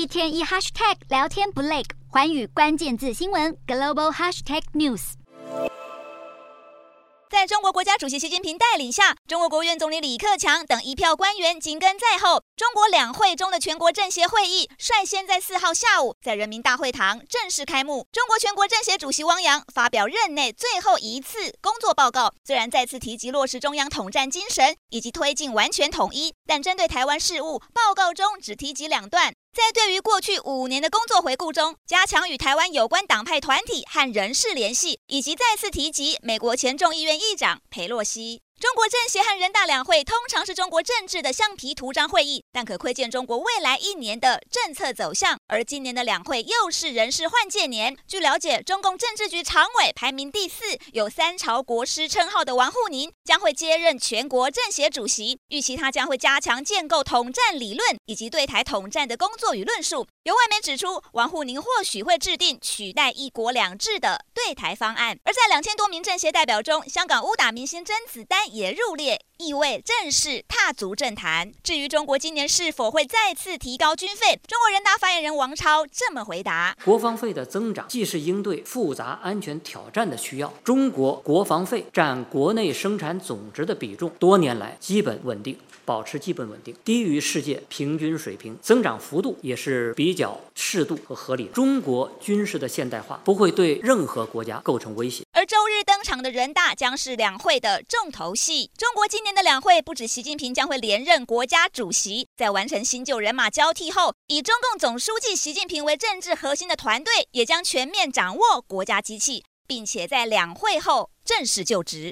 一天一 hashtag 聊天不累，环宇关键字新闻 global hashtag news。在中国国家主席习近平带领下，中国国务院总理李克强等一票官员紧跟在后。中国两会中的全国政协会议率先在四号下午在人民大会堂正式开幕。中国全国政协主席汪洋发表任内最后一次工作报告，虽然再次提及落实中央统战精神以及推进完全统一，但针对台湾事务，报告中只提及两段。在对于过去五年的工作回顾中，加强与台湾有关党派团体和人士联系，以及再次提及美国前众议院议长佩洛西。中国政协和人大两会通常是中国政治的橡皮图章会议，但可窥见中国未来一年的政策走向。而今年的两会又是人事换届年。据了解，中共政治局常委排名第四，有“三朝国师”称号的王沪宁将会接任全国政协主席。预期他将会加强建构统战理论以及对台统战的工作与论述。有外媒指出，王沪宁或许会制定取代“一国两制”的对台方案。而在两千多名政协代表中，香港武打明星甄子丹。也入列，意味正式踏足政坛。至于中国今年是否会再次提高军费，中国人大发言人王超这么回答：国防费的增长既是应对复杂安全挑战的需要，中国国防费占国内生产总值的比重多年来基本稳定。保持基本稳定，低于世界平均水平，增长幅度也是比较适度和合理。中国军事的现代化不会对任何国家构成威胁。周日登场的人大将是两会的重头戏。中国今年的两会不止习近平将会连任国家主席，在完成新旧人马交替后，以中共总书记习近平为政治核心的团队也将全面掌握国家机器，并且在两会后正式就职。